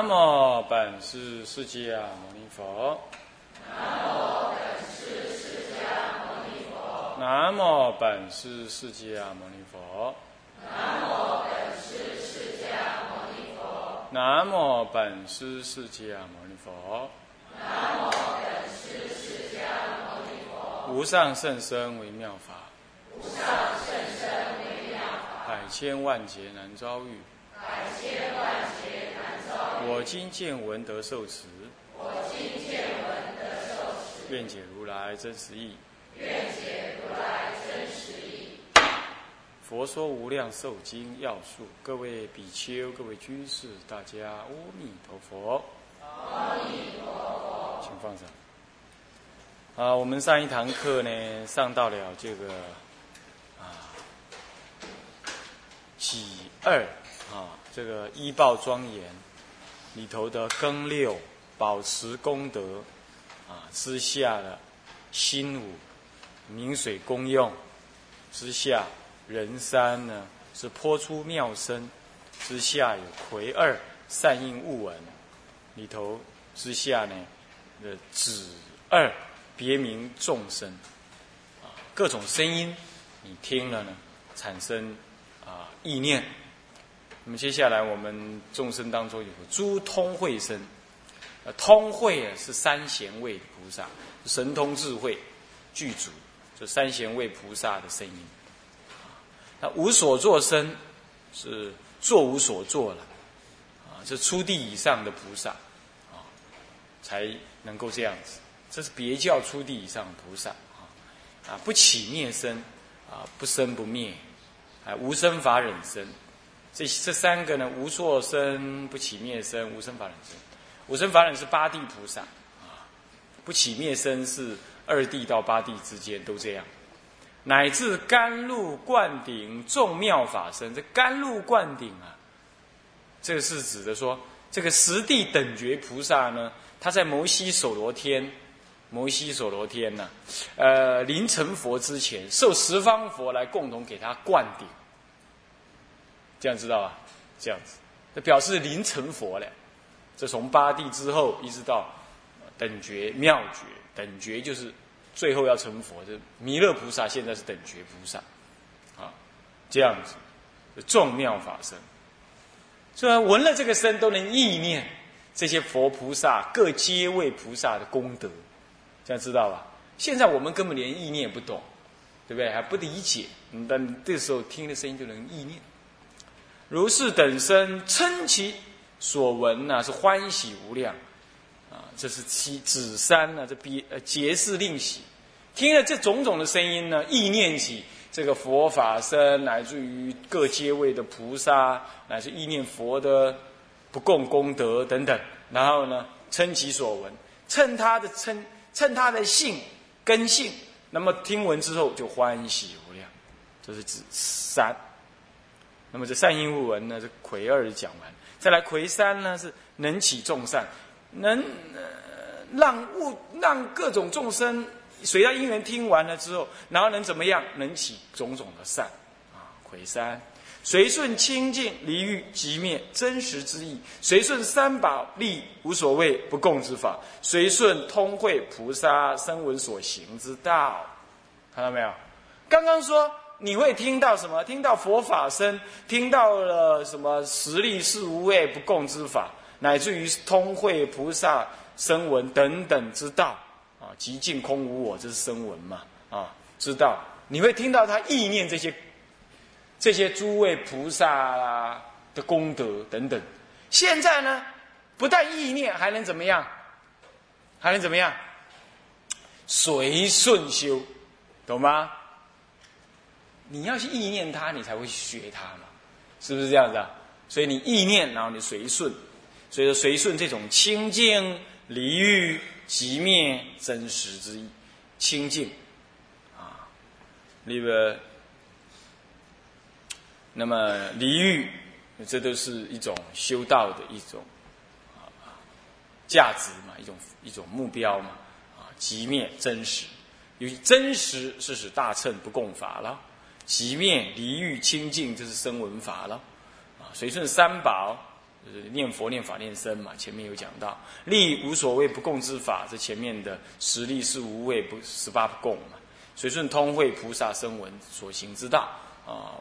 南无本师释迦牟尼佛。南无本师释迦牟尼佛。南无本师释迦牟尼佛。南无本师释迦牟尼佛。南无本师释迦牟尼佛。无上甚深微妙法。无上甚深微妙法。百千万劫难遭遇。百千万劫难遭遇。我今见闻得受持。我今见闻得受持。愿解如来真实义。愿解如来真实义。佛说无量寿经要素，各位比丘、各位居士，大家阿弥陀佛。阿弥陀佛。请放上。啊，我们上一堂课呢，上到了这个啊己二啊，这个医报庄严里头的庚六保持功德啊之下的辛五。明水功用之下，人三呢是泼出妙声之下有癸二善应物闻里头之下呢的子二别名众生啊各种声音你听了呢产生啊意念。那么接下来我们众生当中有个诸通慧声，呃通慧啊是三贤位菩萨神通智慧具足。这三贤位菩萨的声音，那无所作声是作无所作了，啊，这初地以上的菩萨，啊，才能够这样子。这是别教初地以上的菩萨，啊，啊，不起灭生，啊，不生不灭，啊，无生法忍生，这这三个呢，无作生，不起灭生，无生法忍生。无生法忍是八地菩萨，啊，不起灭生是。二地到八地之间都这样，乃至甘露灌顶众妙法身。这甘露灌顶啊，这个是指的说，这个十地等觉菩萨呢，他在摩西首罗天，摩西首罗天呢，呃，临成佛之前，受十方佛来共同给他灌顶，这样知道吧？这样子，这表示临成佛了。这从八地之后一直到等觉妙觉。等觉就是最后要成佛，这弥勒菩萨现在是等觉菩萨，啊，这样子，众妙法身，虽然闻了这个声都能意念这些佛菩萨各阶位菩萨的功德，这样知道吧？现在我们根本连意念不懂，对不对？还不理解，但这时候听的声音就能意念。如是等身称其所闻呐，是欢喜无量。啊这是七子三呢，这比呃结是令喜，听了这种种的声音呢，意念起这个佛法身，乃至于各阶位的菩萨，乃至意念佛的不共功德等等，然后呢，称其所闻，称他的称，称他的性根性，那么听闻之后就欢喜无量，这是指三。那么这善因物闻呢，这魁二讲完，再来魁三呢，是能起众善。能让物让各种众生随他因缘听完了之后，然后能怎么样？能起种种的善啊！魁三随顺清净离欲即灭真实之意，随顺三宝利无所谓不共之法，随顺通会菩萨声闻所行之道，看到没有？刚刚说你会听到什么？听到佛法声，听到了什么实力是无畏不共之法。乃至于通会菩萨声闻等等之道啊，极尽空无我，这是声闻嘛啊？知道你会听到他意念这些这些诸位菩萨的功德等等。现在呢，不但意念，还能怎么样？还能怎么样？随顺修，懂吗？你要去意念它，你才会学它嘛，是不是这样子啊？所以你意念，然后你随顺。所以说，随顺这种清净离欲即灭真实之意，清净。啊，那个，那么离欲，这都是一种修道的一种啊价值嘛，一种一种目标嘛啊，即灭真实，因为真实是使大乘不共法了，即灭离欲清净，这是声闻法了啊，随顺三宝。就是念佛、念法、念僧嘛。前面有讲到，力无所谓不共之法，这前面的实力是无畏不十八不共嘛。随顺通会菩萨声闻所行之道啊，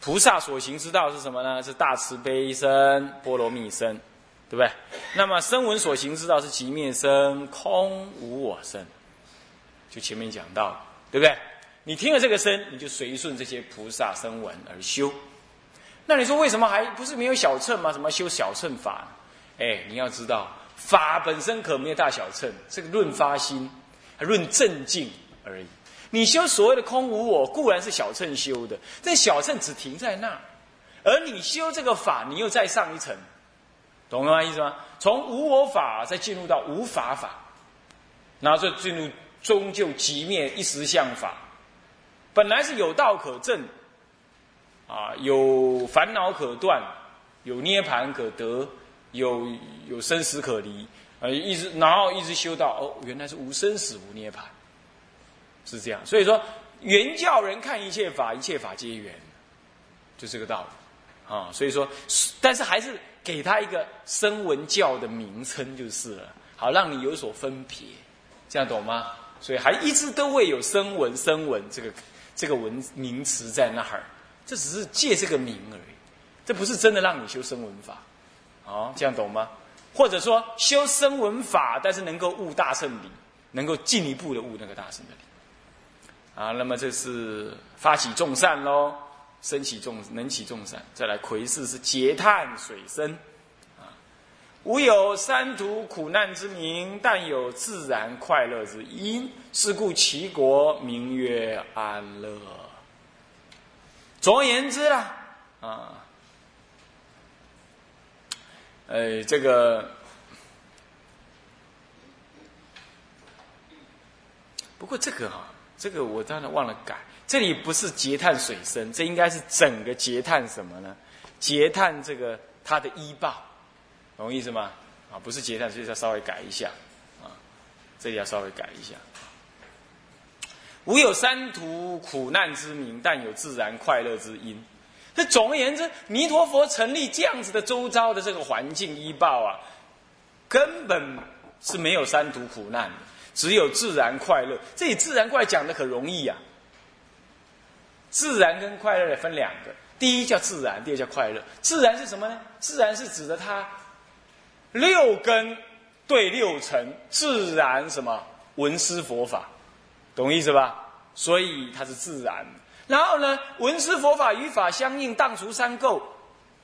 菩萨所行之道是什么呢？是大慈悲身、波罗蜜身，对不对？那么声闻所行之道是极灭身、空无我身，就前面讲到，对不对？你听了这个声，你就随顺这些菩萨声闻而修。那你说为什么还不是没有小乘吗？什么修小乘法？哎，你要知道，法本身可没有大小乘，这个论发心，论正境而已。你修所谓的空无我，固然是小乘修的，但小乘只停在那，而你修这个法，你又再上一层，懂了吗？意思吗？从无我法再进入到无法法，然后再进入终究即灭一时相法，本来是有道可证。啊，有烦恼可断，有涅盘可得，有有生死可离，呃，一直然后一直修到哦，原来是无生死无涅盘，是这样。所以说，原教人看一切法，一切法皆缘，就这个道理啊。所以说，但是还是给他一个声闻教的名称就是了，好让你有所分别，这样懂吗？所以还一直都会有声闻声闻这个这个文名词在那儿。这只是借这个名而已，这不是真的让你修声闻法，哦，这样懂吗？或者说修声闻法，但是能够悟大圣理，能够进一步的悟那个大圣的理，啊，那么这是发起众善喽，升起众能起众善，再来魁视是劫叹水深，无有三途苦难之名，但有自然快乐之因，是故其国名曰安乐。总而言之啦，啊，呃，这个不过这个哈，这个我当然忘了改，这里不是截探水深，这应该是整个截探什么呢？截探这个它的医报，懂意思吗？啊，不是截探，所以要稍微改一下，啊，这里要稍微改一下。无有三途苦难之名，但有自然快乐之因。这总而言之，弥陀佛成立这样子的周遭的这个环境依报啊，根本是没有三途苦难的，只有自然快乐。这里自然快讲的可容易呀。自然跟快乐分两个，第一叫自然，第二叫快乐。自然是什么呢？自然是指的它六根对六尘，自然什么闻思佛法。懂意思吧？所以它是自然。然后呢，闻思佛法与法相应，荡除三垢。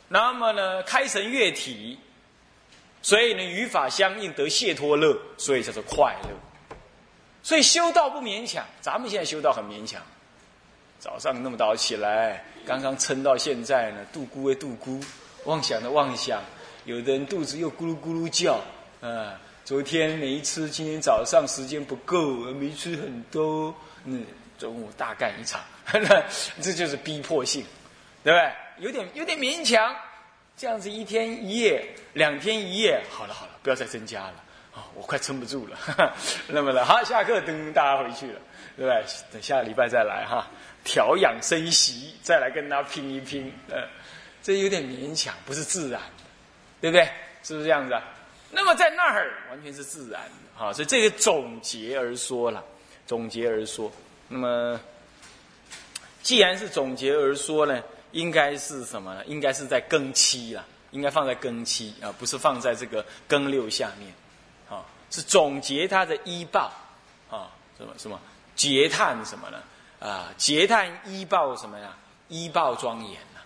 那么呢，开神悦体。所以呢，与法相应得解脱乐，所以叫做快乐。所以修道不勉强，咱们现在修道很勉强。早上那么早起来，刚刚撑到现在呢，度孤为度孤，妄想的妄想，有的人肚子又咕噜咕噜叫，啊。昨天没吃，今天早上时间不够，没吃很多。嗯，中午大干一场，这就是逼迫性，对不对？有点有点勉强，这样子一天一夜，两天一夜，好了好了，不要再增加了啊！我快撑不住了。那么呢，好，下课等大家回去了，对不对？等下个礼拜再来哈，调养生息，再来跟他拼一拼。呃，这有点勉强，不是自然，对不对？是不是这样子啊？那么在那儿完全是自然的，哈，所以这个总结而说了，总结而说，那么既然是总结而说呢，应该是什么呢？应该是在庚七了，应该放在庚七啊，不是放在这个庚六下面，啊，是总结它的医报，啊，什么什么结叹什么呢？啊，结叹医报什么呀？医报庄严呐，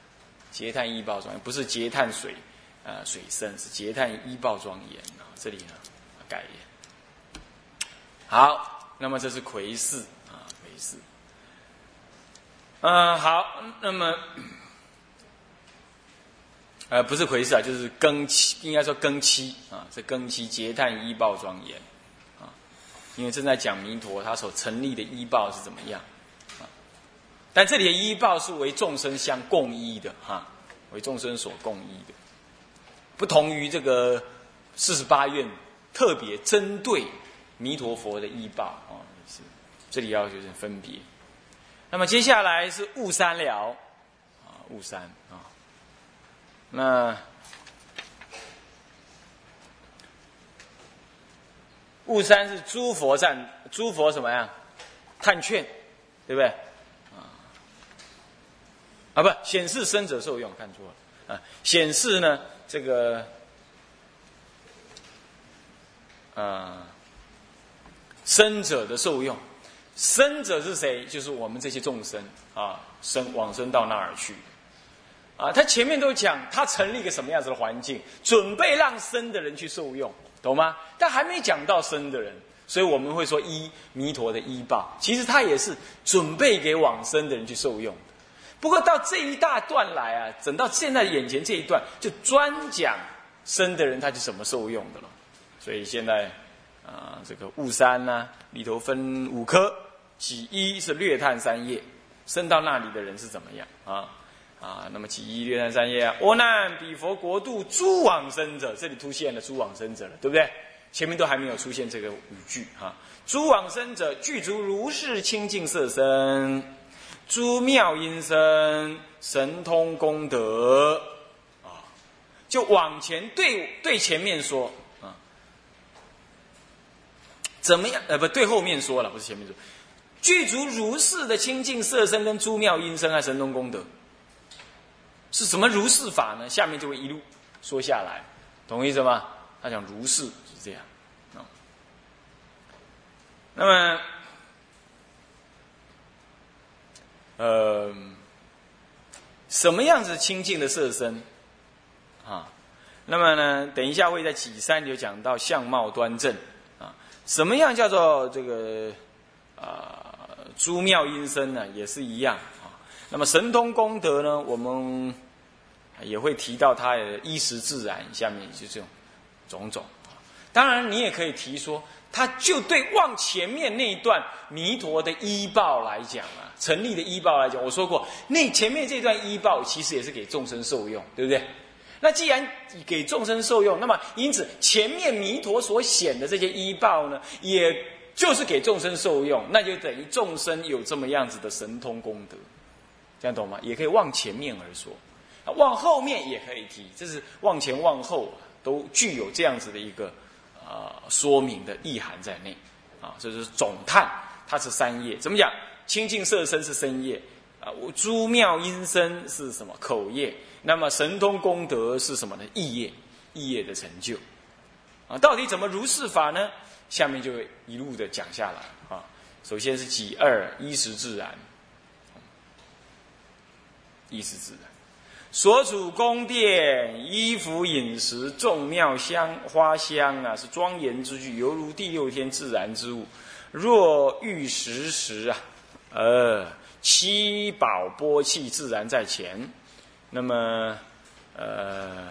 结叹医报庄严，不是结叹水。呃，水深是结叹医报庄严啊，这里呢改。好，那么这是魁视啊，魁视。嗯，好，那么，呃，不是魁视啊，就是庚期，应该说庚期啊，这庚期结叹医报庄严啊，因为正在讲弥陀他所成立的医报是怎么样啊，但这里的医报是为众生相共依的哈，为众生所共依的。不同于这个四十八愿，特别针对弥陀佛的医报啊，是这里要求是分别。那么接下来是悟三了，啊悟三啊，那悟三是诸佛占，诸佛什么呀？探劝，对不对？啊啊不，显示生者受用，看错了。啊，显示呢这个啊生者的受用，生者是谁？就是我们这些众生啊，生往生到那儿去。啊，他前面都讲他成立一个什么样子的环境，准备让生的人去受用，懂吗？但还没讲到生的人，所以我们会说一弥陀的依报，其实他也是准备给往生的人去受用。不过到这一大段来啊，整到现在眼前这一段，就专讲生的人他是怎么受用的了。所以现在啊，这个雾山呢里头分五科，其一是略探三业，生到那里的人是怎么样啊？啊，那么几一略探三页啊，阿难比佛国度诸往生者，这里出现了诸往生者了，对不对？前面都还没有出现这个语句哈。诸往生者具足如是清净色身，诸妙音声，神通功德啊，就往前对对前面说啊，怎么样？呃，不对，后面说了，不是前面说，具足如是的清净色身跟诸妙音声啊，神通功德。是什么如是法呢？下面就会一路说下来，懂意思吗？他讲如是是这样啊。那么，呃，什么样子清净的色身啊？那么呢，等一下会在几三就讲到相貌端正啊。什么样叫做这个啊？诸妙音声呢，也是一样啊。那么神通功德呢，我们。也会提到他的衣食自然，下面就这种种种当然，你也可以提说，他就对往前面那一段弥陀的医报来讲啊，成立的医报来讲，我说过，那前面这段医报其实也是给众生受用，对不对？那既然给众生受用，那么因此前面弥陀所显的这些医报呢，也就是给众生受用，那就等于众生有这么样子的神通功德，这样懂吗？也可以往前面而说。往后面也可以提，这是往前往后都具有这样子的一个啊说明的意涵在内啊，这是总叹，它是三业，怎么讲？清净色身是身业啊，诸妙音声是什么口业？那么神通功德是什么呢？意业，意业的成就啊，到底怎么如是法呢？下面就一路的讲下来啊。首先是己二衣食自然，衣食自然。所处宫殿、衣服、饮食、众妙香花香啊，是庄严之具，犹如第六天自然之物。若欲食时啊，呃，七宝波气自然在前。那么，呃，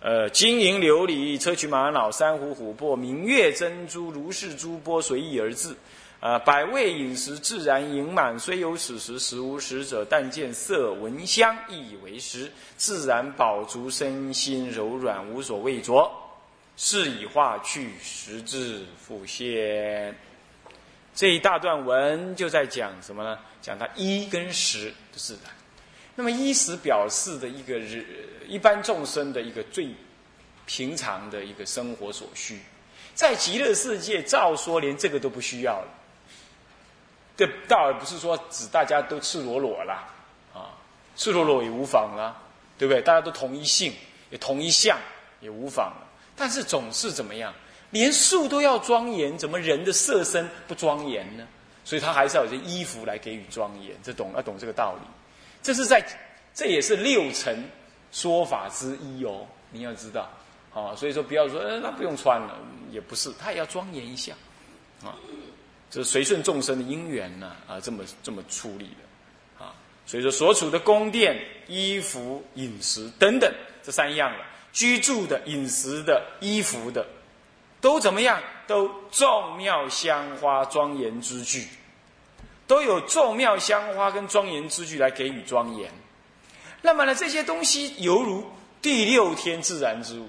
呃，金银琉璃、砗磲玛瑙、珊瑚琥珀、明月珍珠、如是珠波随意而至。啊，百味饮食自然盈满，虽有此食，食无食者。但见色闻香，亦以为食，自然饱足，身心柔软，无所畏着。是以化去，食之复现。这一大段文就在讲什么呢？讲它衣跟食的自然。那么衣食表示的一个日一般众生的一个最平常的一个生活所需，在极乐世界照说连这个都不需要了。这倒而不是说指大家都赤裸裸啦，啊，赤裸裸也无妨啦，对不对？大家都同一性，也同一相，也无妨。但是总是怎么样？连树都要庄严，怎么人的色身不庄严呢？所以他还是要有些衣服来给予庄严。这懂要懂这个道理。这是在，这也是六层说法之一哦。你要知道，啊，所以说不要说，呃，那不用穿了，也不是，他也要庄严一下，啊。这随顺众生的因缘呢，啊，这么这么处理的，啊，所以说所处的宫殿、衣服、饮食等等这三样了，居住的、饮食的、衣服的，都怎么样？都众妙香花庄严之具，都有众妙香花跟庄严之具来给予庄严。那么呢，这些东西犹如第六天自然之物，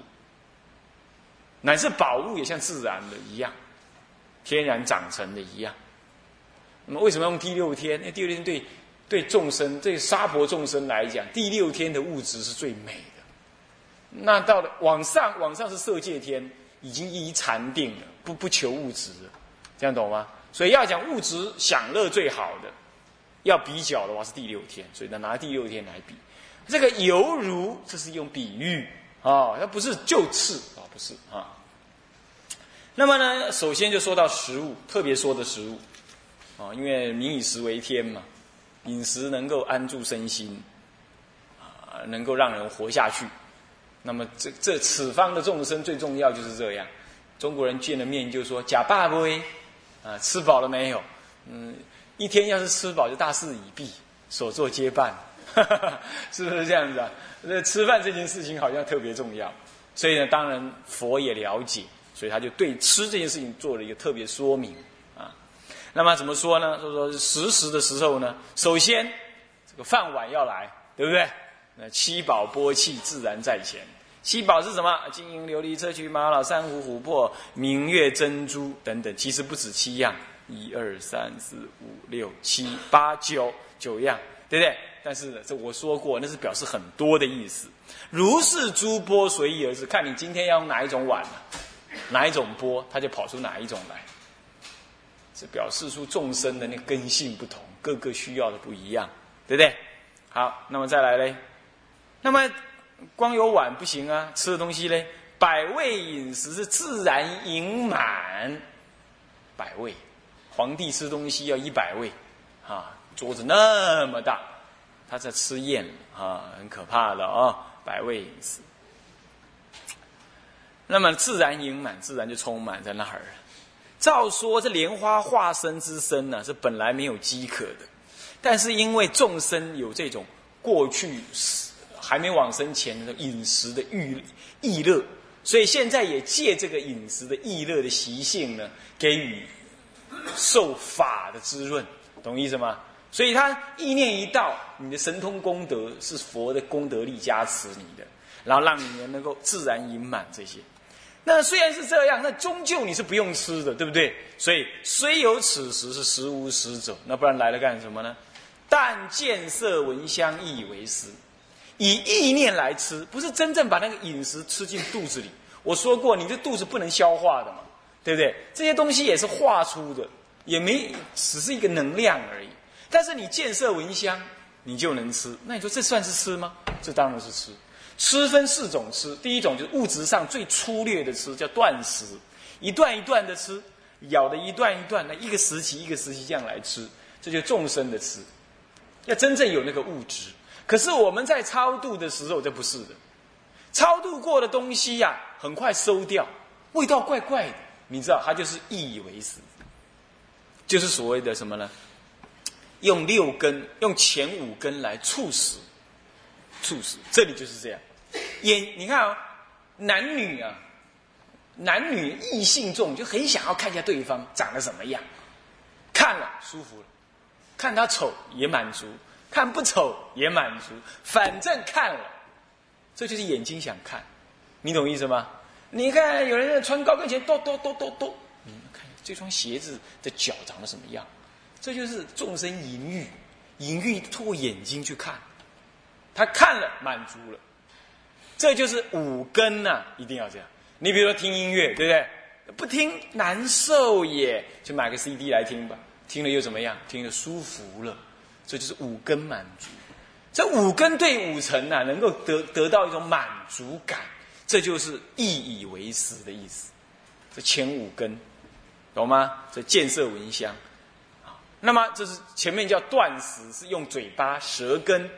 乃至宝物也像自然的一样。天然长成的一样，那么为什么用第六天？因为第六天对对众生、对沙婆众生来讲，第六天的物质是最美的。那到了往上，往上是色界天，已经依禅定了，不不求物质了，这样懂吗？所以要讲物质享乐最好的，要比较的话是第六天，所以呢拿第六天来比。这个犹如这是用比喻啊，它不是就次啊，不是啊。那么呢，首先就说到食物，特别说的食物啊，因为民以食为天嘛，饮食能够安住身心啊，能够让人活下去。那么这这此方的众生最重要就是这样。中国人见了面就说：“假爸不？啊，吃饱了没有？嗯，一天要是吃饱就大事已毕，所作皆办，是不是这样子啊？那吃饭这件事情好像特别重要，所以呢，当然佛也了解。”所以他就对吃这件事情做了一个特别说明啊。那么怎么说呢？就说食时的时候呢，首先这个饭碗要来，对不对？那七宝波气自然在前。七宝是什么？金银琉璃砗磲玛瑙珊瑚琥珀明月珍珠等等。其实不止七样，一二三四五六七八九九样，对不对？但是这我说过，那是表示很多的意思。如是诸波随意而至，看你今天要用哪一种碗了。哪一种波，它就跑出哪一种来，是表示出众生的那根性不同，各个需要的不一样，对不对？好，那么再来嘞，那么光有碗不行啊，吃的东西嘞，百味饮食是自然盈满，百味，皇帝吃东西要一百味，啊，桌子那么大，他在吃宴啊，很可怕的啊，百味饮食。那么自然盈满，自然就充满在那儿。照说这莲花化身之身呢，是本来没有饥渴的，但是因为众生有这种过去还没往生前的饮食的欲意乐，所以现在也借这个饮食的意乐的习性呢，给予受法的滋润，懂意思吗？所以他意念一到，你的神通功德是佛的功德力加持你的，然后让你们能够自然盈满这些。那虽然是这样，那终究你是不用吃的，对不对？所以虽有此时是食无食者，那不然来了干什么呢？但见色闻香意为食，以意念来吃，不是真正把那个饮食吃进肚子里。我说过，你这肚子不能消化的嘛，对不对？这些东西也是化出的，也没只是一个能量而已。但是你见色闻香，你就能吃。那你说这算是吃吗？这当然是吃。吃分四种吃，第一种就是物质上最粗略的吃，叫断食，一段一段的吃，咬的一段一段的，一个时期一个时期这样来吃，这就众生的吃。要真正有那个物质，可是我们在超度的时候，这不是的。超度过的东西呀，很快收掉，味道怪怪的，你知道，它就是意以为食，就是所谓的什么呢？用六根，用前五根来促使。促使，这里就是这样。眼，你看啊，男女啊，男女异性重，就很想要看一下对方长得怎么样，看了舒服了，看他丑也满足，看不丑也满足，反正看了，这就是眼睛想看，你懂意思吗？你看有人在穿高跟鞋，哆哆哆哆哆，你看这双鞋子的脚长得什么样？这就是众生淫欲，淫欲透过眼睛去看。他看了满足了，这就是五根呐，一定要这样。你比如说听音乐，对不对？不听难受耶，就买个 CD 来听吧。听了又怎么样？听了舒服了，这就是五根满足。这五根对五尘呐，能够得得到一种满足感，这就是意以为食的意思。这前五根，懂吗？这见色闻香啊。那么这是前面叫断食，是用嘴巴舌根。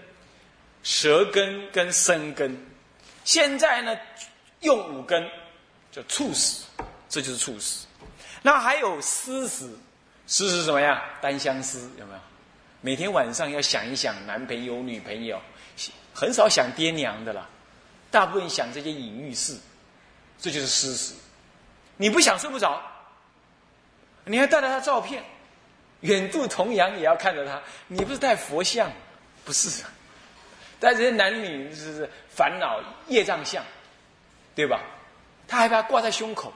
舌根跟身根，现在呢，用五根叫促使，这就是促使。那还有思死，思是什么呀？单相思有没有？每天晚上要想一想男朋友、女朋友，很少想爹娘的啦，大部分想这些隐喻事，这就是思死。你不想睡不着，你还带着他照片，远渡重洋也要看着他。你不是带佛像，不是。但这些男女是烦恼业障相，对吧？他还把它挂在胸口，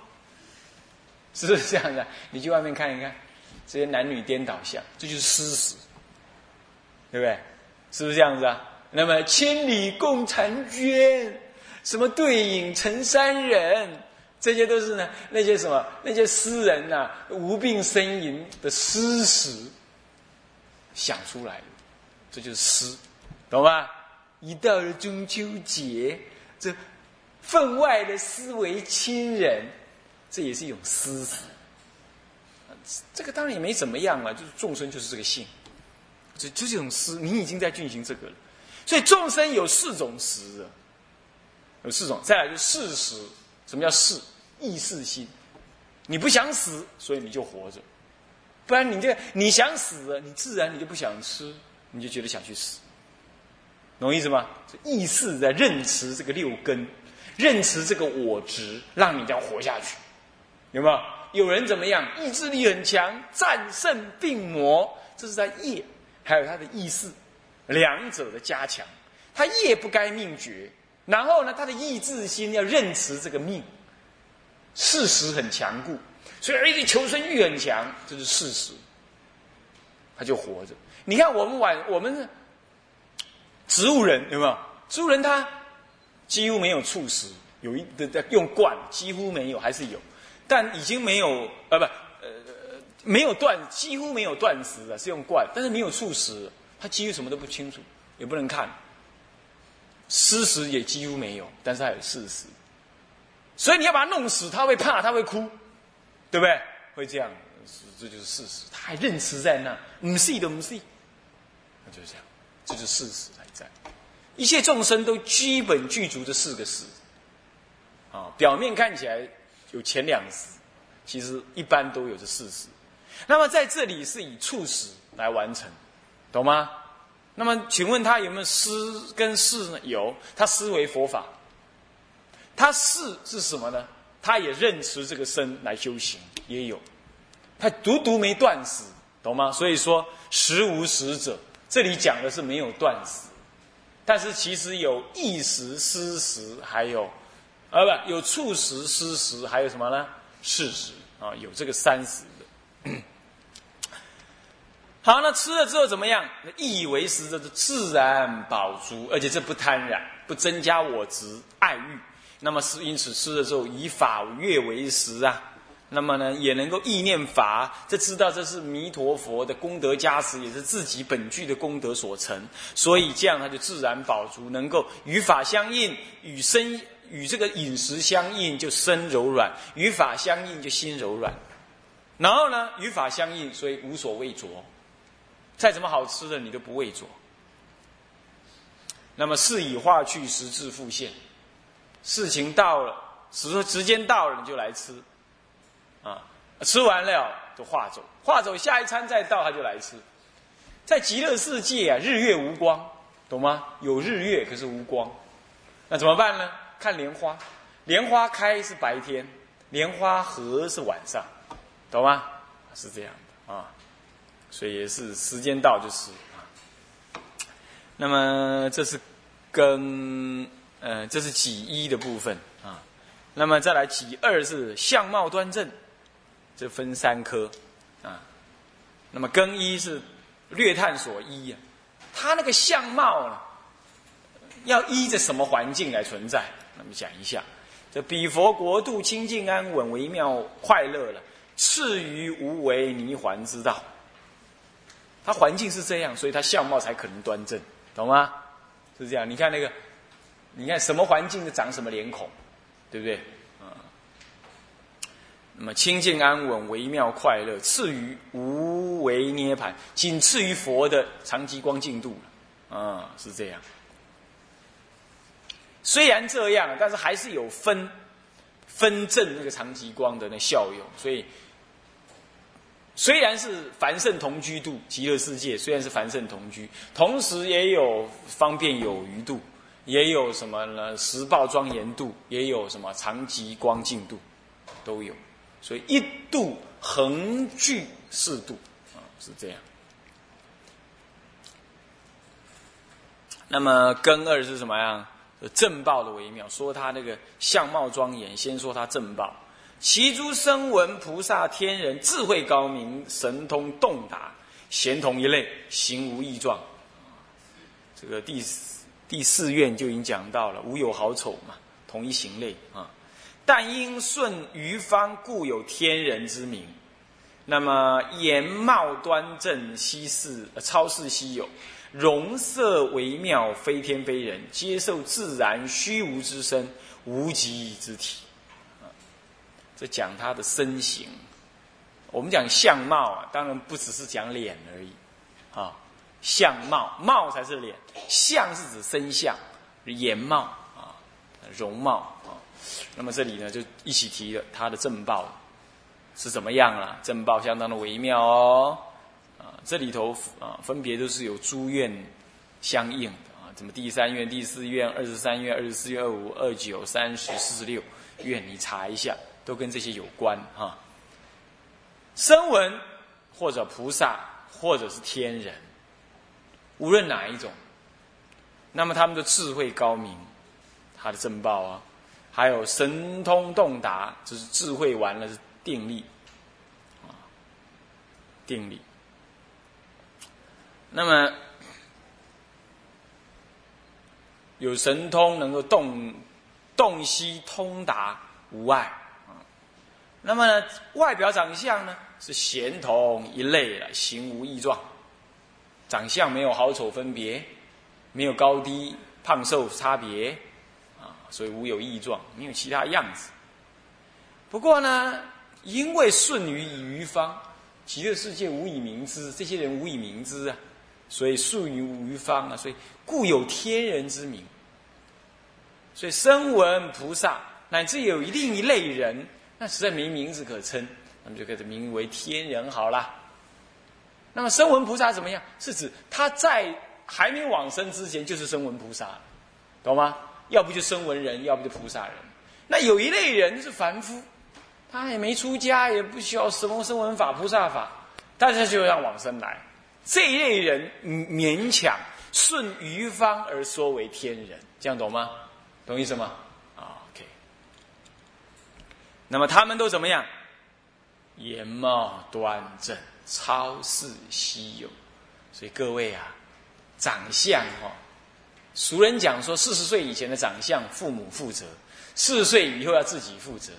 是不是这样的？你去外面看一看，这些男女颠倒相，这就是诗史，对不对？是不是这样子啊？那么千里共婵娟，什么对影成三人，这些都是呢那些什么那些诗人呐无病呻吟的诗词想出来的，这就是诗，懂吗？一到了中秋节，这分外的思维亲人，这也是一种思。这个当然也没怎么样了，就是众生就是这个性，这就这种诗，你已经在进行这个了。所以众生有四种识，有四种。再来就事实，什么叫事？意识心。你不想死，所以你就活着；不然你这你想死，你自然你就不想吃，你就觉得想去死，懂意思吗？意识在认识这个六根，认识这个我执，让你这样活下去，有没有？有人怎么样？意志力很强，战胜病魔，这是在业，还有他的意识。两者的加强，他业不该命绝，然后呢，他的意志心要认识这个命，事实很强固，所以而且求生欲很强，这是事实，他就活着。你看我们晚我们植物人有没有？植物人他几乎没有触食，有一的在用惯，几乎没有，还是有，但已经没有呃不呃没有断，几乎没有断食了，是用惯，但是没有触食。他几乎什么都不清楚，也不能看，事实也几乎没有，但是还有事实，所以你要把他弄死，他会怕，他会哭，对不对？会这样，这就是事实。他还认识在那，唔系的，唔是，那就是这样，这就是事实。一切众生都基本具足这四个事，啊，表面看起来有前两识，其实一般都有这事实。那么在这里是以处识来完成。懂吗？那么，请问他有没有思跟事呢？有，他思维佛法。他事是什么呢？他也认识这个身来修行，也有。他独独没断死，懂吗？所以说，实无实者，这里讲的是没有断死，但是其实有意识、思识，还有，啊不，有处识、思识，还有什么呢？事实啊，有这个三十的。好，那吃了之后怎么样？意以为食，这是自然饱足，而且这不贪染，不增加我执爱欲。那么是因此吃了之后，以法悦为食啊。那么呢，也能够意念法，这知道这是弥陀佛的功德加持，也是自己本具的功德所成。所以这样他就自然饱足，能够与法相应，与身与这个饮食相应，就身柔软；与法相应，就心柔软。然后呢，与法相应，所以无所畏着。再怎么好吃的，你都不畏着。那么事已化去，时至复现。事情到了，时时间到了，你就来吃。吃完了就化走，化走下一餐再到，他就来吃。在极乐世界啊，日月无光，懂吗？有日月，可是无光。那怎么办呢？看莲花，莲花开是白天，莲花合是晚上，懂吗？是这样的啊。所以也是时间到就吃啊。那么这是跟呃这是己一的部分啊。那么再来己二是相貌端正，这分三科啊。那么更一是略探索一呀，他那个相貌呢，要依着什么环境来存在？那么讲一下，这比佛国度清净安稳微妙快乐了，次于无为泥环之道。他环境是这样，所以他相貌才可能端正，懂吗？是这样。你看那个，你看什么环境就长什么脸孔，对不对？那么清净安稳、微妙快乐，次于无为涅盘，仅次于佛的长极光净度了。啊，是这样。虽然这样，但是还是有分分正那个长极光的那效用，所以。虽然是凡圣同居度，极乐世界虽然是凡圣同居，同时也有方便有余度，也有什么呢？十报庄严度，也有什么长极光净度，都有。所以一度恒具四度啊，是这样。那么根二是什么呀？正报的微妙，说他那个相貌庄严，先说他正报。其诸声闻菩萨天人智慧高明神通洞达贤同一类行无异状，这个第四第四愿就已经讲到了无有好丑嘛同一行类啊，但因顺余方，故有天人之名。那么颜貌端正，稀世超世稀有，容色微妙，非天非人，接受自然虚无之身，无极之体。这讲他的身形。我们讲相貌啊，当然不只是讲脸而已，啊，相貌貌才是脸，相是指身相，颜貌啊，容貌。那么这里呢，就一起提了他的正报是怎么样了？正报相当的微妙哦，啊，这里头啊，分别都是有诸愿相应的啊，怎么第三愿、第四愿、二十三愿、二十四愿、二五、二九、三十、四十六愿，你查一下，都跟这些有关哈。声闻或者菩萨或者是天人，无论哪一种，那么他们的智慧高明，他的正报啊，还有神通洞达，就是智慧完了是定力啊，定力。那么有神通能够洞洞悉通达无碍。啊那么呢，外表长相呢是贤同一类了，形无异状，长相没有好丑分别，没有高低胖瘦差别，所以无有异状，没有其他样子。不过呢，因为顺于于方，极乐世界无以明之，这些人无以明之啊，所以顺于于方啊，所以故有天人之名。所以声闻菩萨乃至有一另一类人。那实在没名字可称，那么就给他名为天人好了。那么声闻菩萨怎么样？是指他在还没往生之前就是声闻菩萨，懂吗？要不就声闻人，要不就菩萨人。那有一类人是凡夫，他也没出家，也不需要什么声闻法、菩萨法，但是就让往生来。这一类人勉强顺余方而说为天人，这样懂吗？懂意思吗？OK？那么他们都怎么样？颜貌端正，超世稀有。所以各位啊，长相哈，俗人讲说，四十岁以前的长相，父母负责；四十岁以后要自己负责。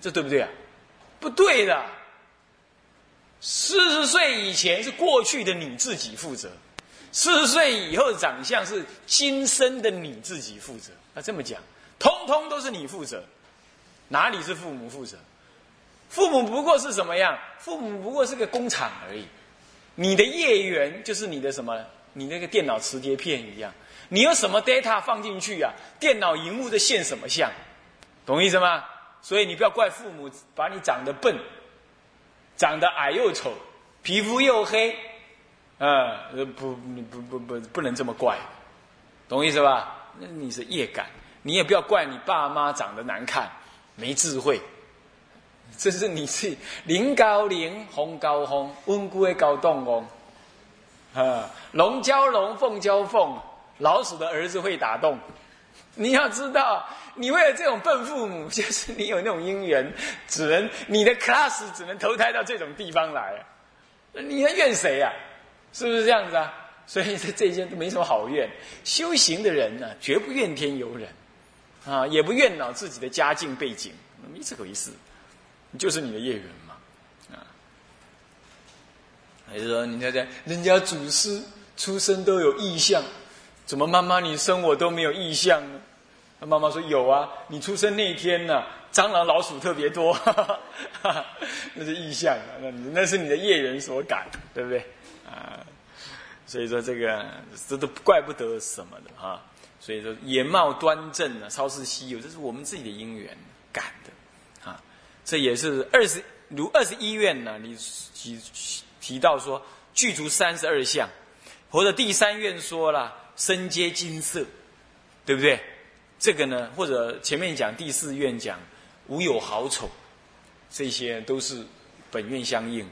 这对不对啊？不对的。四十岁以前是过去的你自己负责，四十岁以后的长相是今生的你自己负责。那这么讲，通通都是你负责。哪里是父母负责？父母不过是什么样？父母不过是个工厂而已。你的业缘就是你的什么？你那个电脑磁碟片一样。你有什么 data 放进去啊？电脑荧幕的现什么像？懂意思吗？所以你不要怪父母把你长得笨，长得矮又丑，皮肤又黑，啊，不，不，不，不，不能这么怪，懂意思吧？那你是业感。你也不要怪你爸妈长得难看。没智慧，这是你是灵高灵，凤高凤，温故的高动哦。啊，龙交龙，凤交凤，老鼠的儿子会打洞。你要知道，你为了这种笨父母，就是你有那种姻缘，只能你的 class 只能投胎到这种地方来。你还怨谁呀？是不是这样子啊？所以这这些都没什么好怨。修行的人呢，绝不怨天尤人。啊，也不怨恼自己的家境背景，没这回事，就是你的业缘，还是说你看看人家祖师出生都有异象，怎么妈妈你生我都没有异象呢？那妈妈说有啊，你出生那天呢，蟑螂老鼠特别多，那是异象，那那是你的业缘所感，对不对？啊，所以说这个这都怪不得什么的哈。所以说，颜貌端正啊，超世稀有，这是我们自己的因缘感的，啊，这也是二十如二十一愿呢，你几提到说具足三十二相，或者第三愿说了身皆金色，对不对？这个呢，或者前面讲第四愿讲无有好丑，这些都是本愿相应。